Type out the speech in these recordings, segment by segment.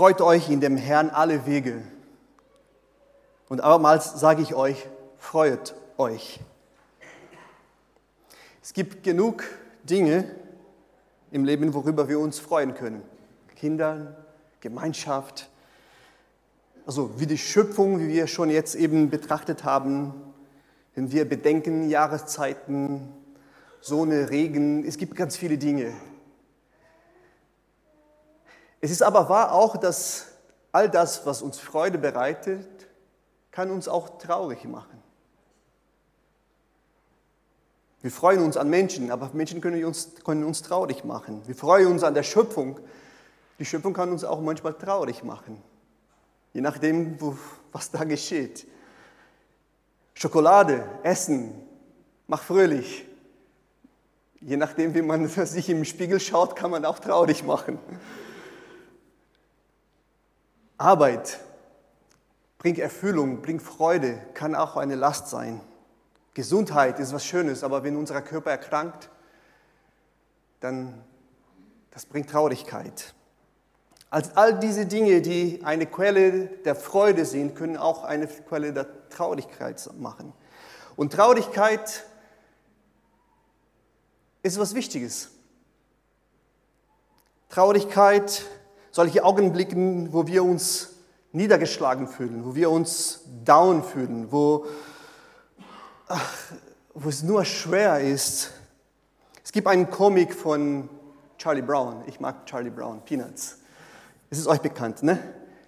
Freut euch in dem Herrn alle Wege. Und abermals sage ich euch, freut euch. Es gibt genug Dinge im Leben, worüber wir uns freuen können. Kindern, Gemeinschaft, also wie die Schöpfung, wie wir schon jetzt eben betrachtet haben, wenn wir bedenken Jahreszeiten, Sonne, Regen, es gibt ganz viele Dinge. Es ist aber wahr auch, dass all das, was uns Freude bereitet, kann uns auch traurig machen. Wir freuen uns an Menschen, aber Menschen können uns, können uns traurig machen. Wir freuen uns an der Schöpfung. Die Schöpfung kann uns auch manchmal traurig machen, je nachdem, was da geschieht. Schokolade, Essen, mach fröhlich. Je nachdem, wie man sich im Spiegel schaut, kann man auch traurig machen. Arbeit bringt Erfüllung, bringt Freude, kann auch eine Last sein. Gesundheit ist was Schönes, aber wenn unser Körper erkrankt, dann das bringt Traurigkeit. Also all diese Dinge, die eine Quelle der Freude sind, können auch eine Quelle der Traurigkeit machen. Und Traurigkeit ist was Wichtiges. Traurigkeit, solche Augenblicke, wo wir uns niedergeschlagen fühlen, wo wir uns down fühlen, wo, ach, wo es nur schwer ist. Es gibt einen Comic von Charlie Brown. Ich mag Charlie Brown, Peanuts. Es ist euch bekannt, ne?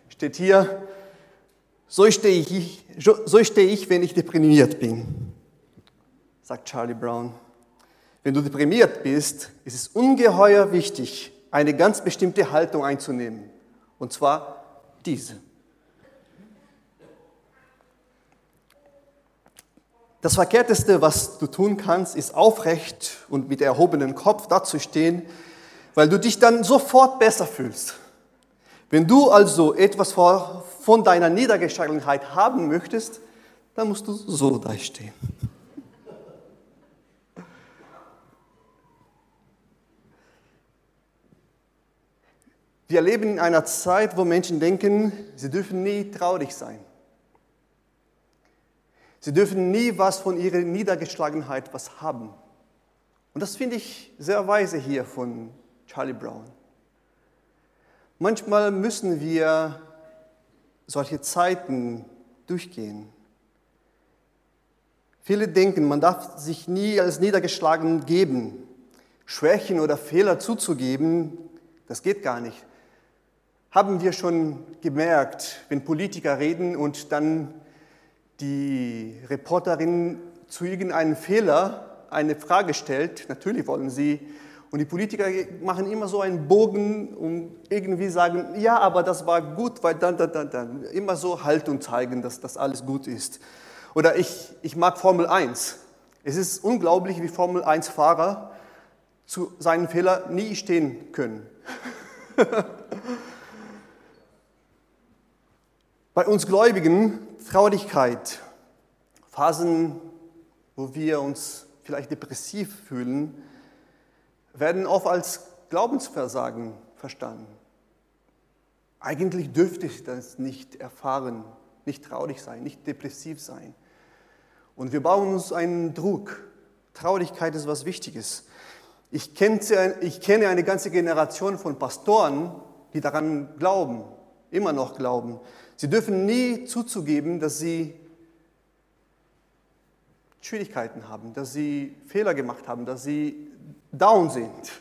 Steht hier, so stehe ich, so stehe ich, wenn ich deprimiert bin, sagt Charlie Brown. Wenn du deprimiert bist, ist es ungeheuer wichtig, eine ganz bestimmte Haltung einzunehmen. Und zwar diese. Das Verkehrteste, was du tun kannst, ist aufrecht und mit erhobenem Kopf dazustehen, weil du dich dann sofort besser fühlst. Wenn du also etwas von deiner Niedergeschlagenheit haben möchtest, dann musst du so dastehen. Wir leben in einer Zeit, wo Menschen denken, sie dürfen nie traurig sein. Sie dürfen nie was von ihrer Niedergeschlagenheit was haben. Und das finde ich sehr weise hier von Charlie Brown. Manchmal müssen wir solche Zeiten durchgehen. Viele denken, man darf sich nie als niedergeschlagen geben. Schwächen oder Fehler zuzugeben, das geht gar nicht haben wir schon gemerkt, wenn Politiker reden und dann die Reporterin zu irgendeinem Fehler eine Frage stellt, natürlich wollen sie, und die Politiker machen immer so einen Bogen und irgendwie sagen, ja, aber das war gut, weil dann, dann, dann, dann, immer so Haltung zeigen, dass das alles gut ist. Oder ich, ich mag Formel 1. Es ist unglaublich, wie Formel 1-Fahrer zu seinen Fehlern nie stehen können. Bei uns Gläubigen Traurigkeit, Phasen, wo wir uns vielleicht depressiv fühlen, werden oft als Glaubensversagen verstanden. Eigentlich dürfte ich das nicht erfahren, nicht traurig sein, nicht depressiv sein. Und wir bauen uns einen Druck. Traurigkeit ist was Wichtiges. Ich kenne, eine ganze Generation von Pastoren, die daran glauben, immer noch glauben. Sie dürfen nie zuzugeben, dass sie Schwierigkeiten haben, dass sie Fehler gemacht haben, dass sie down sind.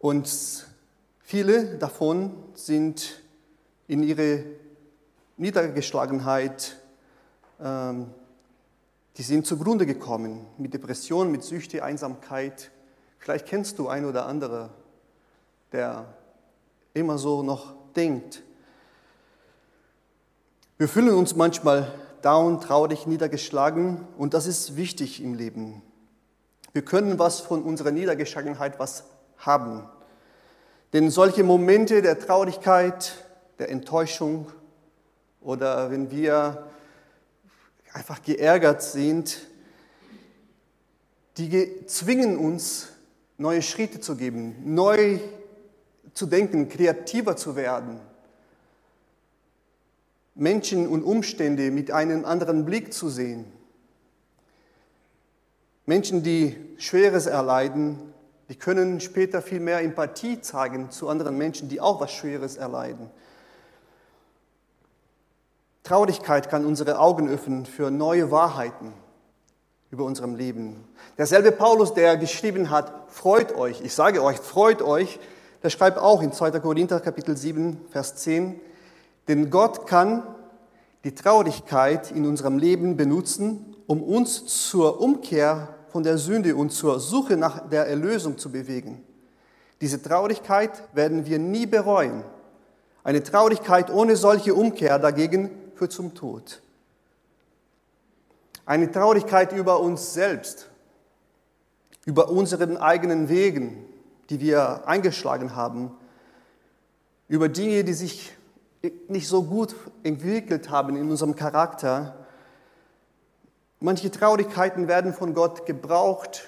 Und viele davon sind in ihre Niedergeschlagenheit, ähm, die sind zugrunde gekommen mit Depression, mit Süchte, Einsamkeit. Vielleicht kennst du ein oder andere, der immer so noch denkt. Wir fühlen uns manchmal down, traurig, niedergeschlagen und das ist wichtig im Leben. Wir können was von unserer Niedergeschlagenheit was haben. Denn solche Momente der Traurigkeit, der Enttäuschung oder wenn wir einfach geärgert sind, die zwingen uns, neue Schritte zu geben, neu zu denken, kreativer zu werden Menschen und Umstände mit einem anderen Blick zu sehen. Menschen, die Schweres erleiden, die können später viel mehr Empathie zeigen zu anderen Menschen, die auch was Schweres erleiden. Traurigkeit kann unsere Augen öffnen für neue Wahrheiten über unserem Leben. Derselbe Paulus, der geschrieben hat, freut euch, ich sage euch, freut euch, der schreibt auch in 2. Korinther Kapitel 7, Vers 10, denn Gott kann die Traurigkeit in unserem Leben benutzen, um uns zur Umkehr von der Sünde und zur Suche nach der Erlösung zu bewegen. Diese Traurigkeit werden wir nie bereuen. Eine Traurigkeit ohne solche Umkehr dagegen führt zum Tod. Eine Traurigkeit über uns selbst, über unseren eigenen Wegen, die wir eingeschlagen haben, über Dinge, die sich nicht so gut entwickelt haben in unserem Charakter. Manche Traurigkeiten werden von Gott gebraucht,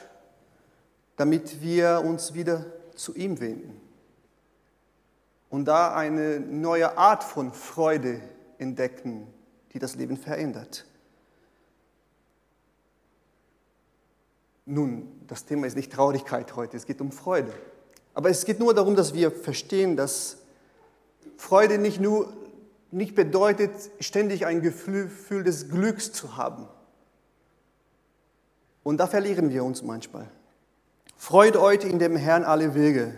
damit wir uns wieder zu ihm wenden und da eine neue Art von Freude entdecken, die das Leben verändert. Nun, das Thema ist nicht Traurigkeit heute, es geht um Freude. Aber es geht nur darum, dass wir verstehen, dass Freude nicht nur nicht bedeutet, ständig ein Gefühl des Glücks zu haben. Und da verlieren wir uns manchmal. Freut euch in dem Herrn alle Wege.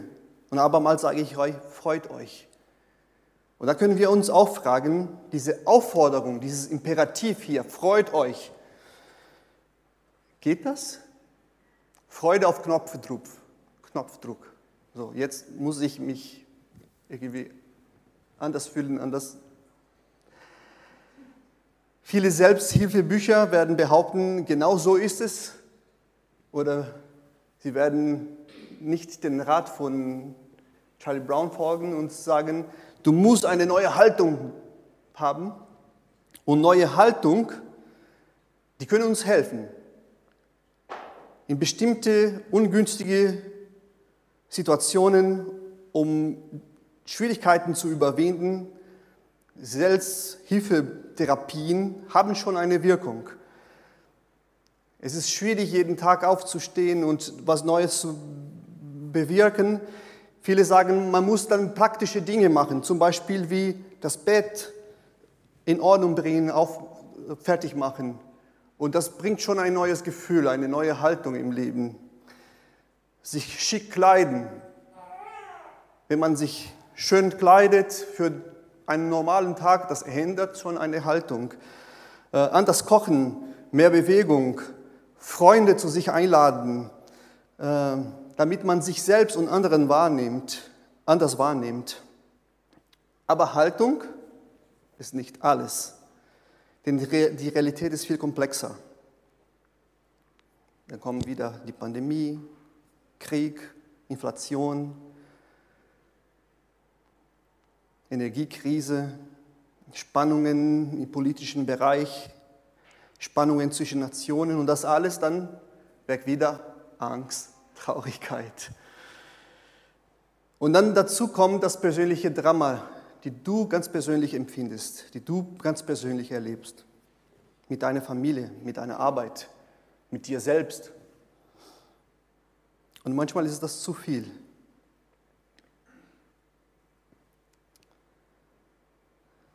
Und abermals sage ich euch, freut euch. Und da können wir uns auch fragen, diese Aufforderung, dieses Imperativ hier, freut euch. Geht das? Freude auf Knopfdruck. Knopfdruck. So, jetzt muss ich mich irgendwie anders fühlen, anders. Viele Selbsthilfebücher werden behaupten, genau so ist es. Oder sie werden nicht den Rat von Charlie Brown folgen und sagen, du musst eine neue Haltung haben. Und neue Haltung, die können uns helfen, in bestimmte ungünstige Situationen, um Schwierigkeiten zu überwinden. Selbsthilfetherapien haben schon eine Wirkung. Es ist schwierig, jeden Tag aufzustehen und was Neues zu bewirken. Viele sagen, man muss dann praktische Dinge machen, zum Beispiel wie das Bett in Ordnung bringen, auf, fertig machen. Und das bringt schon ein neues Gefühl, eine neue Haltung im Leben. Sich schick kleiden. Wenn man sich schön kleidet für einen normalen Tag, das ändert schon eine Haltung. Äh, anders kochen, mehr Bewegung, Freunde zu sich einladen, äh, damit man sich selbst und anderen wahrnimmt, anders wahrnimmt. Aber Haltung ist nicht alles, denn die Realität ist viel komplexer. Dann kommen wieder die Pandemie, Krieg, Inflation, Energiekrise, Spannungen im politischen Bereich, Spannungen zwischen Nationen und das alles dann weg wieder Angst, Traurigkeit. Und dann dazu kommt das persönliche Drama, die du ganz persönlich empfindest, die du ganz persönlich erlebst. Mit deiner Familie, mit deiner Arbeit, mit dir selbst. Und manchmal ist das zu viel.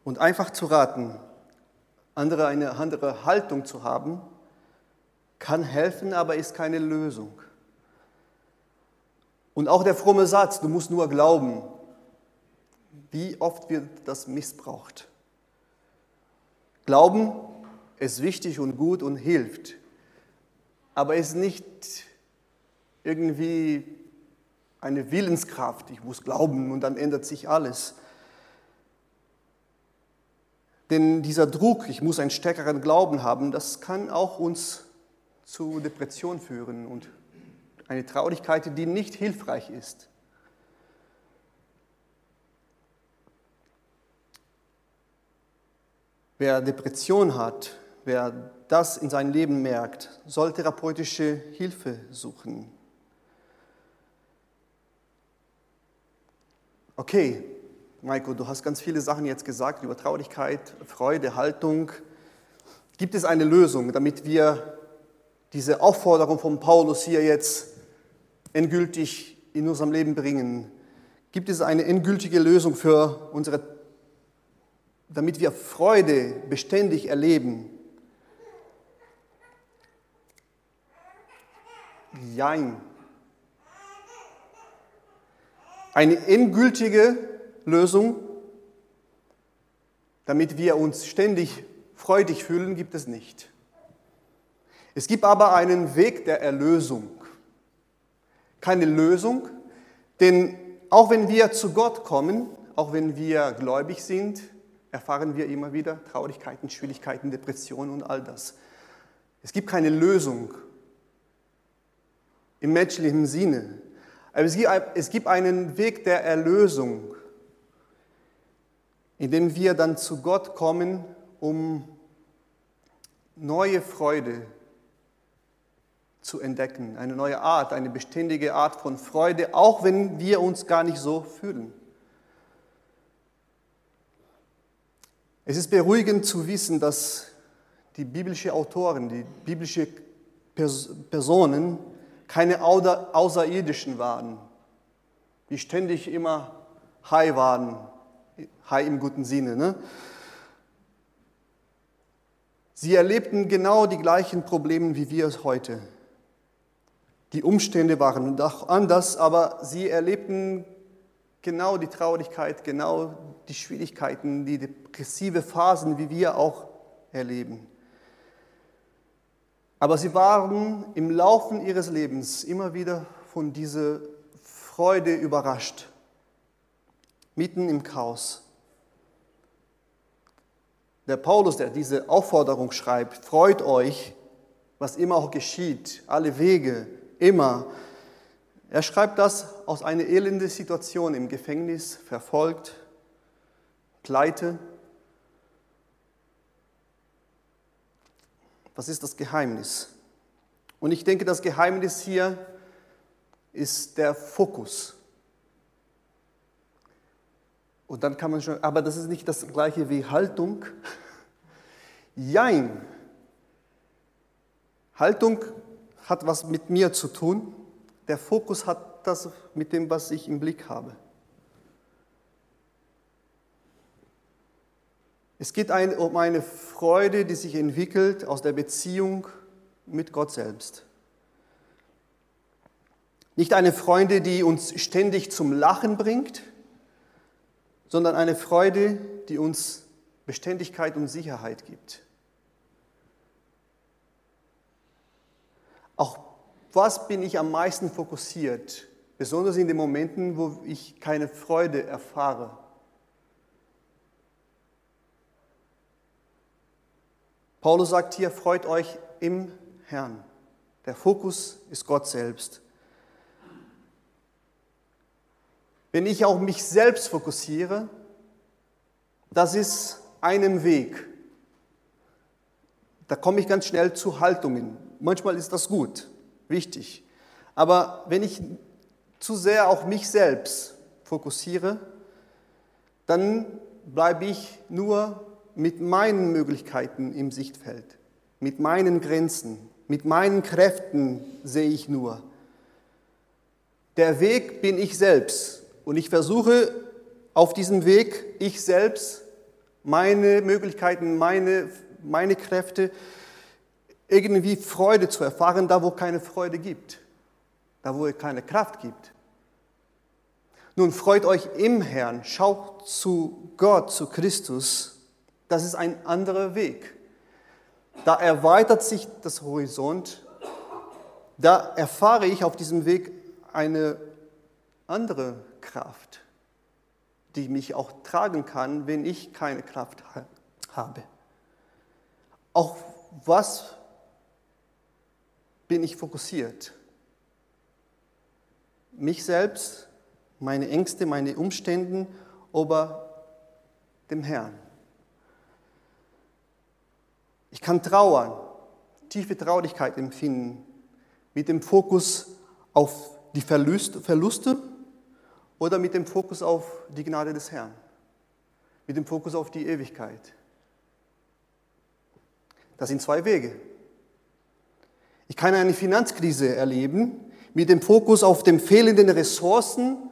Und einfach zu raten, andere eine andere Haltung zu haben, kann helfen, aber ist keine Lösung. Und auch der fromme Satz, du musst nur glauben, wie oft wird das missbraucht? Glauben ist wichtig und gut und hilft, aber ist nicht irgendwie eine Willenskraft. Ich muss glauben und dann ändert sich alles. Denn dieser Druck, ich muss einen stärkeren Glauben haben, das kann auch uns zu Depression führen und eine Traurigkeit, die nicht hilfreich ist. Wer Depression hat, wer das in seinem Leben merkt, soll therapeutische Hilfe suchen. Okay, Maiko, du hast ganz viele Sachen jetzt gesagt über Traurigkeit, Freude, Haltung. Gibt es eine Lösung, damit wir diese Aufforderung von Paulus hier jetzt endgültig in unserem Leben bringen? Gibt es eine endgültige Lösung für unsere, damit wir Freude beständig erleben? Jein. Eine endgültige Lösung, damit wir uns ständig freudig fühlen, gibt es nicht. Es gibt aber einen Weg der Erlösung. Keine Lösung, denn auch wenn wir zu Gott kommen, auch wenn wir gläubig sind, erfahren wir immer wieder Traurigkeiten, Schwierigkeiten, Depressionen und all das. Es gibt keine Lösung im menschlichen Sinne. Aber es gibt einen Weg der Erlösung, in dem wir dann zu Gott kommen, um neue Freude zu entdecken, eine neue Art, eine beständige Art von Freude, auch wenn wir uns gar nicht so fühlen. Es ist beruhigend zu wissen, dass die biblischen Autoren, die biblischen Personen keine Außerirdischen waren, die ständig immer high waren, high im guten Sinne. Ne? Sie erlebten genau die gleichen Probleme wie wir es heute. Die Umstände waren auch anders, aber sie erlebten genau die Traurigkeit, genau die Schwierigkeiten, die depressive Phasen, wie wir auch erleben. Aber sie waren im Laufe ihres Lebens immer wieder von dieser Freude überrascht, mitten im Chaos. Der Paulus, der diese Aufforderung schreibt, freut euch, was immer auch geschieht, alle Wege, immer. Er schreibt das aus einer elenden Situation im Gefängnis, verfolgt, pleite, Was ist das Geheimnis? Und ich denke, das Geheimnis hier ist der Fokus. Und dann kann man schon, aber das ist nicht das gleiche wie Haltung. Jein. Haltung hat was mit mir zu tun. Der Fokus hat das mit dem, was ich im Blick habe. Es geht um eine Freude, die sich entwickelt aus der Beziehung mit Gott selbst. Nicht eine Freude, die uns ständig zum Lachen bringt, sondern eine Freude, die uns Beständigkeit und Sicherheit gibt. Auch was bin ich am meisten fokussiert, besonders in den Momenten, wo ich keine Freude erfahre Paulus sagt hier, freut euch im Herrn. Der Fokus ist Gott selbst. Wenn ich auf mich selbst fokussiere, das ist einem Weg. Da komme ich ganz schnell zu Haltungen. Manchmal ist das gut, wichtig. Aber wenn ich zu sehr auf mich selbst fokussiere, dann bleibe ich nur mit meinen Möglichkeiten im Sichtfeld, mit meinen Grenzen, mit meinen Kräften sehe ich nur. Der Weg bin ich selbst und ich versuche auf diesem Weg ich selbst meine Möglichkeiten, meine, meine Kräfte, irgendwie Freude zu erfahren, da wo keine Freude gibt, da wo es keine Kraft gibt. Nun freut euch im Herrn, schaut zu Gott, zu Christus das ist ein anderer Weg. Da erweitert sich das Horizont. Da erfahre ich auf diesem Weg eine andere Kraft, die mich auch tragen kann, wenn ich keine Kraft habe. Auf was bin ich fokussiert? Mich selbst, meine Ängste, meine Umstände oder dem Herrn? Ich kann trauern, tiefe Traurigkeit empfinden, mit dem Fokus auf die Verluste oder mit dem Fokus auf die Gnade des Herrn. mit dem Fokus auf die Ewigkeit. Das sind zwei Wege. Ich kann eine Finanzkrise erleben mit dem Fokus auf den fehlenden Ressourcen,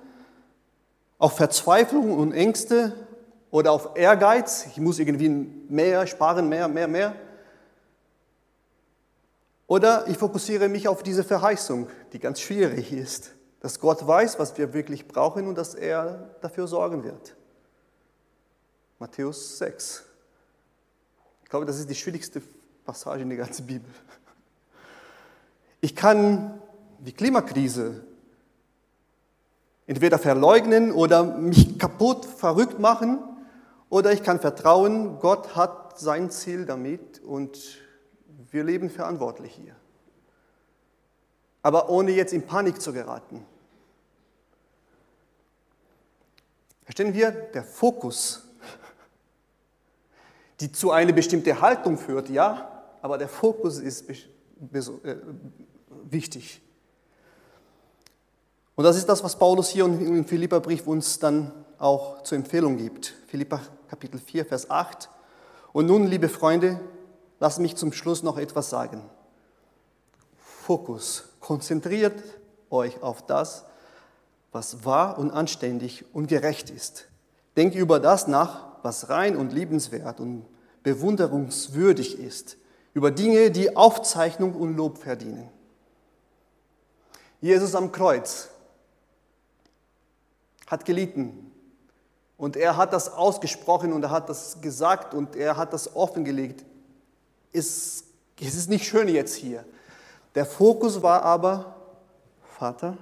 auf Verzweiflung und Ängste oder auf Ehrgeiz. Ich muss irgendwie mehr sparen, mehr, mehr, mehr. Oder ich fokussiere mich auf diese Verheißung, die ganz schwierig ist, dass Gott weiß, was wir wirklich brauchen und dass er dafür sorgen wird. Matthäus 6. Ich glaube, das ist die schwierigste Passage in der ganzen Bibel. Ich kann die Klimakrise entweder verleugnen oder mich kaputt, verrückt machen, oder ich kann vertrauen, Gott hat sein Ziel damit und wir leben verantwortlich hier. Aber ohne jetzt in Panik zu geraten. Verstehen wir, der Fokus, die zu einer bestimmten Haltung führt, ja, aber der Fokus ist äh, wichtig. Und das ist das, was Paulus hier im Philipperbrief uns dann auch zur Empfehlung gibt. Philippa Kapitel 4, Vers 8. Und nun, liebe Freunde, lasst mich zum Schluss noch etwas sagen. Fokus. Konzentriert euch auf das, was wahr und anständig und gerecht ist. Denkt über das nach, was rein und liebenswert und bewunderungswürdig ist. Über Dinge, die Aufzeichnung und Lob verdienen. Jesus am Kreuz hat gelitten. Und er hat das ausgesprochen und er hat das gesagt und er hat das offengelegt. Es, es ist nicht schön jetzt hier. Der Fokus war aber, Vater,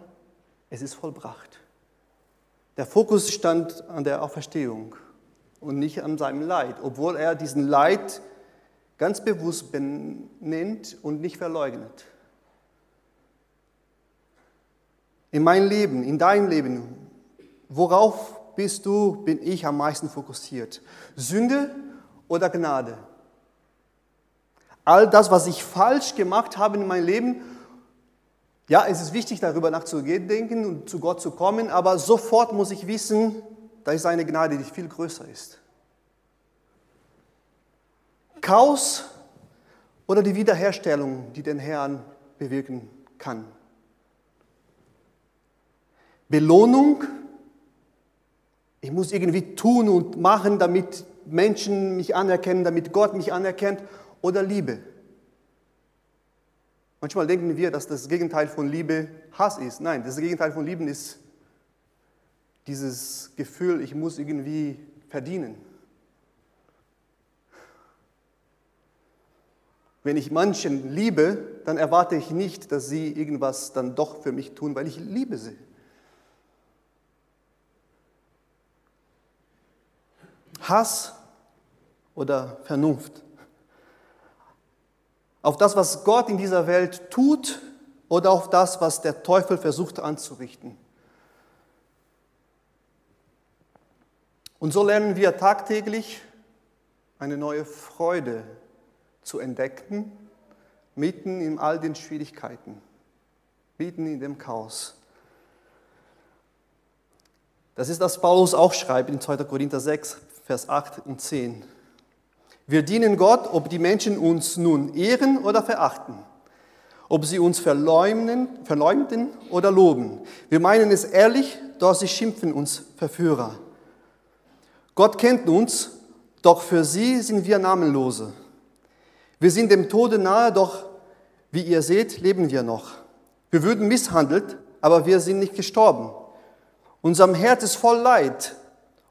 es ist vollbracht. Der Fokus stand an der Auferstehung und nicht an seinem Leid, obwohl er diesen Leid ganz bewusst benennt und nicht verleugnet. In mein Leben, in dein Leben, Worauf bist du, bin ich am meisten fokussiert? Sünde oder Gnade? All das, was ich falsch gemacht habe in meinem Leben, ja, es ist wichtig, darüber nachzudenken und zu Gott zu kommen, aber sofort muss ich wissen, da ist eine Gnade, die viel größer ist. Chaos oder die Wiederherstellung, die den Herrn bewirken kann. Belohnung ich muss irgendwie tun und machen, damit Menschen mich anerkennen, damit Gott mich anerkennt oder Liebe. Manchmal denken wir, dass das Gegenteil von Liebe Hass ist. Nein, das Gegenteil von Lieben ist dieses Gefühl, ich muss irgendwie verdienen. Wenn ich Menschen liebe, dann erwarte ich nicht, dass sie irgendwas dann doch für mich tun, weil ich liebe sie. Hass oder Vernunft. Auf das, was Gott in dieser Welt tut oder auf das, was der Teufel versucht anzurichten. Und so lernen wir tagtäglich eine neue Freude zu entdecken, mitten in all den Schwierigkeiten, mitten in dem Chaos. Das ist, was Paulus auch schreibt in 2. Korinther 6, Vers 8 und 10. Wir dienen Gott, ob die Menschen uns nun ehren oder verachten, ob sie uns verleumden, verleumden oder loben. Wir meinen es ehrlich, doch sie schimpfen uns Verführer. Gott kennt uns, doch für sie sind wir Namenlose. Wir sind dem Tode nahe, doch wie ihr seht, leben wir noch. Wir würden misshandelt, aber wir sind nicht gestorben. Unserem Herz ist voll Leid,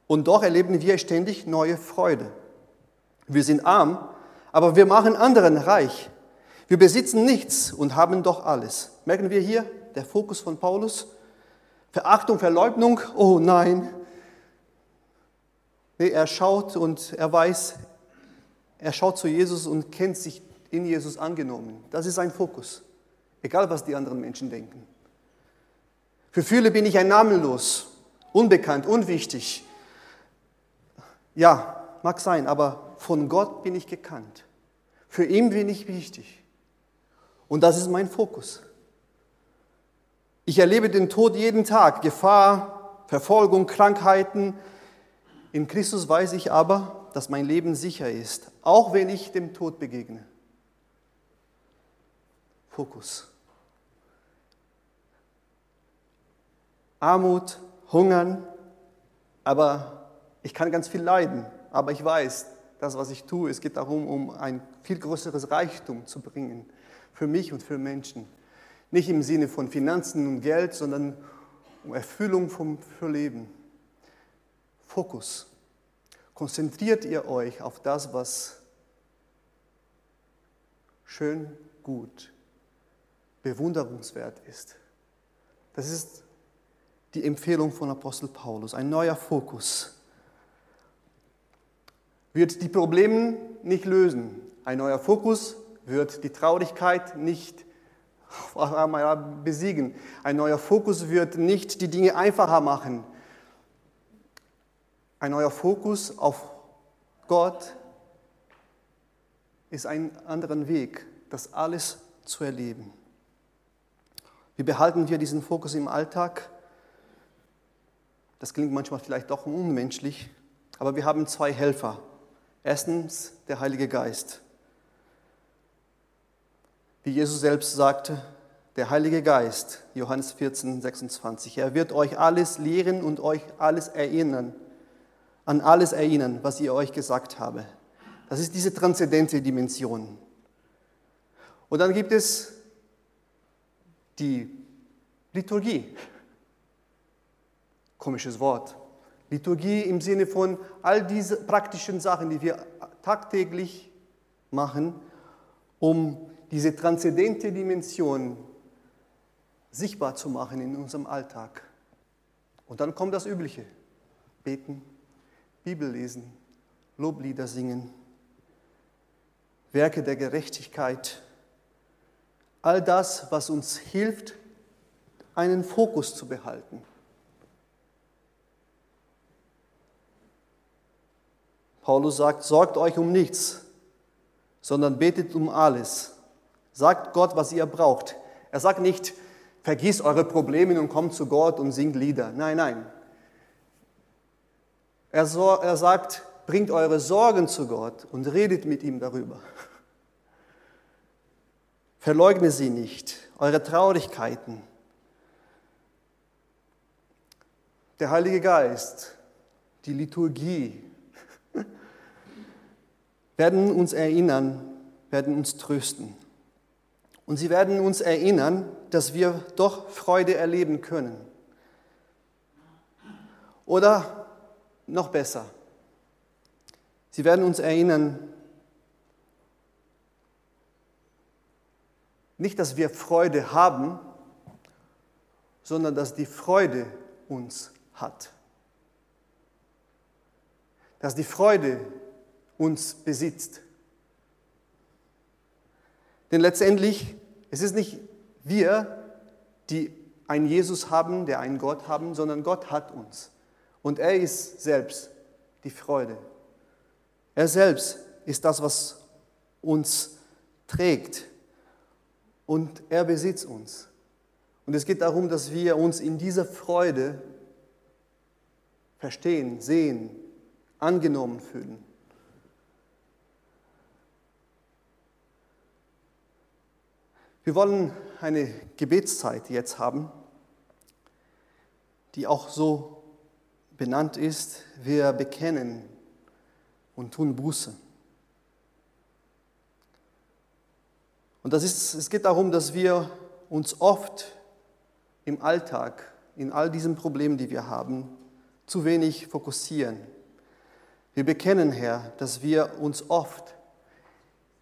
und doch erleben wir ständig neue Freude. Wir sind arm, aber wir machen anderen reich. Wir besitzen nichts und haben doch alles. Merken wir hier der Fokus von Paulus? Verachtung, Verleugnung, oh nein. Nee, er schaut und er weiß, er schaut zu Jesus und kennt sich in Jesus angenommen. Das ist sein Fokus. Egal, was die anderen Menschen denken. Für viele bin ich ein Namenlos, unbekannt, unwichtig. Ja, mag sein, aber von Gott bin ich gekannt. Für ihn bin ich wichtig. Und das ist mein Fokus. Ich erlebe den Tod jeden Tag, Gefahr, Verfolgung, Krankheiten. In Christus weiß ich aber, dass mein Leben sicher ist, auch wenn ich dem Tod begegne. Fokus. Armut, Hungern, aber ich kann ganz viel leiden. Aber ich weiß, das, was ich tue, es geht darum, um ein viel größeres Reichtum zu bringen für mich und für Menschen. Nicht im Sinne von Finanzen und Geld, sondern um Erfüllung vom, für Leben. Fokus. Konzentriert ihr euch auf das, was schön, gut, bewunderungswert ist. Das ist die Empfehlung von Apostel Paulus, ein neuer Fokus. Wird die Probleme nicht lösen. Ein neuer Fokus wird die Traurigkeit nicht besiegen. Ein neuer Fokus wird nicht die Dinge einfacher machen. Ein neuer Fokus auf Gott ist ein anderer Weg, das alles zu erleben. Wie behalten wir diesen Fokus im Alltag? Das klingt manchmal vielleicht doch unmenschlich, aber wir haben zwei Helfer. Erstens der Heilige Geist. Wie Jesus selbst sagte, der Heilige Geist, Johannes 14, 26, er wird euch alles lehren und euch alles erinnern, an alles erinnern, was ich euch gesagt habe. Das ist diese transzendente Dimension. Und dann gibt es die Liturgie. Komisches Wort. Liturgie im Sinne von all diese praktischen Sachen, die wir tagtäglich machen, um diese transzendente Dimension sichtbar zu machen in unserem Alltag. Und dann kommt das Übliche. Beten, Bibel lesen, Loblieder singen, Werke der Gerechtigkeit, all das, was uns hilft, einen Fokus zu behalten. Paulus sagt, sorgt euch um nichts, sondern betet um alles. Sagt Gott, was ihr braucht. Er sagt nicht, vergiss eure Probleme und kommt zu Gott und singt Lieder. Nein, nein. Er, so, er sagt, bringt eure Sorgen zu Gott und redet mit ihm darüber. Verleugne sie nicht, eure Traurigkeiten. Der Heilige Geist, die Liturgie werden uns erinnern, werden uns trösten. Und sie werden uns erinnern, dass wir doch Freude erleben können. Oder noch besser, sie werden uns erinnern, Nicht, dass wir Freude haben, sondern dass die Freude uns hat. Dass die Freude uns besitzt. Denn letztendlich, es ist nicht wir, die einen Jesus haben, der einen Gott haben, sondern Gott hat uns. Und er ist selbst die Freude. Er selbst ist das, was uns trägt und er besitzt uns. Und es geht darum, dass wir uns in dieser Freude verstehen, sehen, angenommen fühlen. Wir wollen eine Gebetszeit jetzt haben, die auch so benannt ist, wir bekennen und tun Buße. Und das ist, es geht darum, dass wir uns oft im Alltag, in all diesen Problemen, die wir haben, zu wenig fokussieren. Wir bekennen, Herr, dass wir uns oft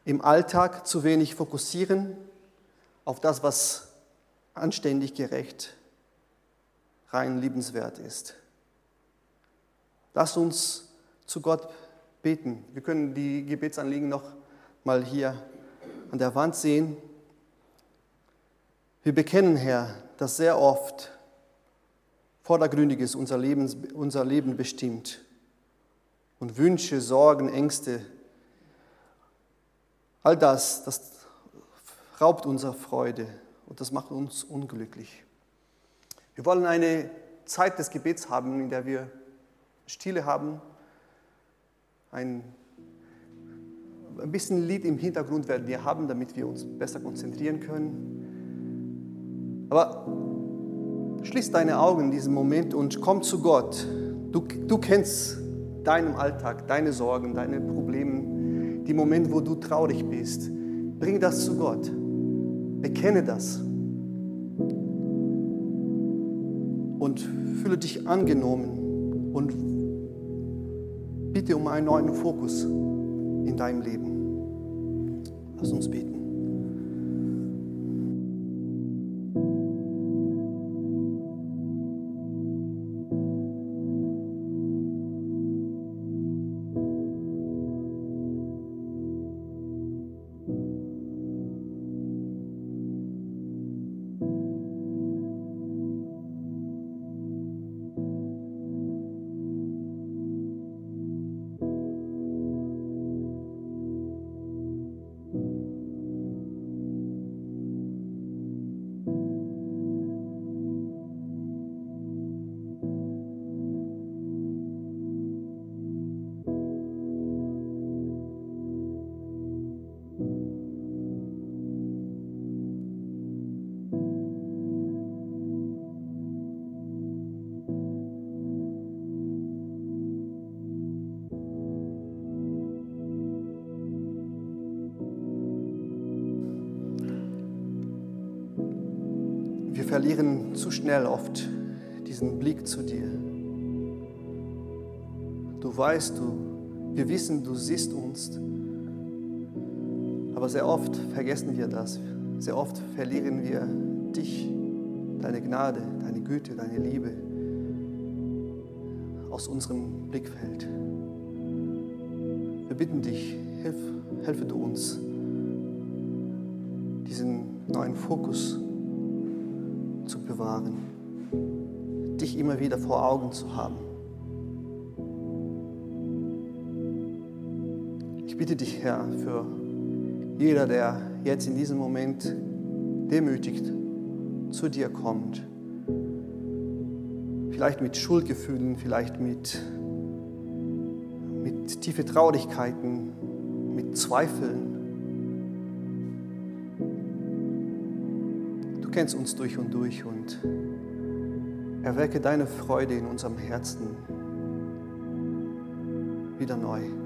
im Alltag zu wenig fokussieren auf das, was anständig, gerecht, rein liebenswert ist. Lass uns zu Gott beten. Wir können die Gebetsanliegen noch mal hier an der Wand sehen. Wir bekennen, Herr, dass sehr oft Vordergründiges unser Leben, unser Leben bestimmt und Wünsche, Sorgen, Ängste, all das, das raubt unserer Freude und das macht uns unglücklich. Wir wollen eine Zeit des Gebets haben, in der wir Stille haben, ein, ein bisschen Lied im Hintergrund werden wir haben, damit wir uns besser konzentrieren können. Aber schließ deine Augen in diesem Moment und komm zu Gott. Du, du kennst deinen Alltag, deine Sorgen, deine Probleme, die Momente, wo du traurig bist. Bring das zu Gott. Bekenne das. Und fühle dich angenommen und bitte um einen neuen Fokus in deinem Leben. Lass uns beten. Verlieren zu schnell oft diesen Blick zu dir. Du weißt, du, wir wissen, du siehst uns, aber sehr oft vergessen wir das. Sehr oft verlieren wir dich, deine Gnade, deine Güte, deine Liebe aus unserem Blickfeld. Wir bitten dich, hilf, helfe du uns, diesen neuen Fokus zu bewahren, dich immer wieder vor Augen zu haben. Ich bitte dich, Herr, für jeder, der jetzt in diesem Moment demütigt zu dir kommt, vielleicht mit Schuldgefühlen, vielleicht mit, mit tiefe Traurigkeiten, mit Zweifeln. Kennst uns durch und durch und erwecke deine Freude in unserem Herzen wieder neu.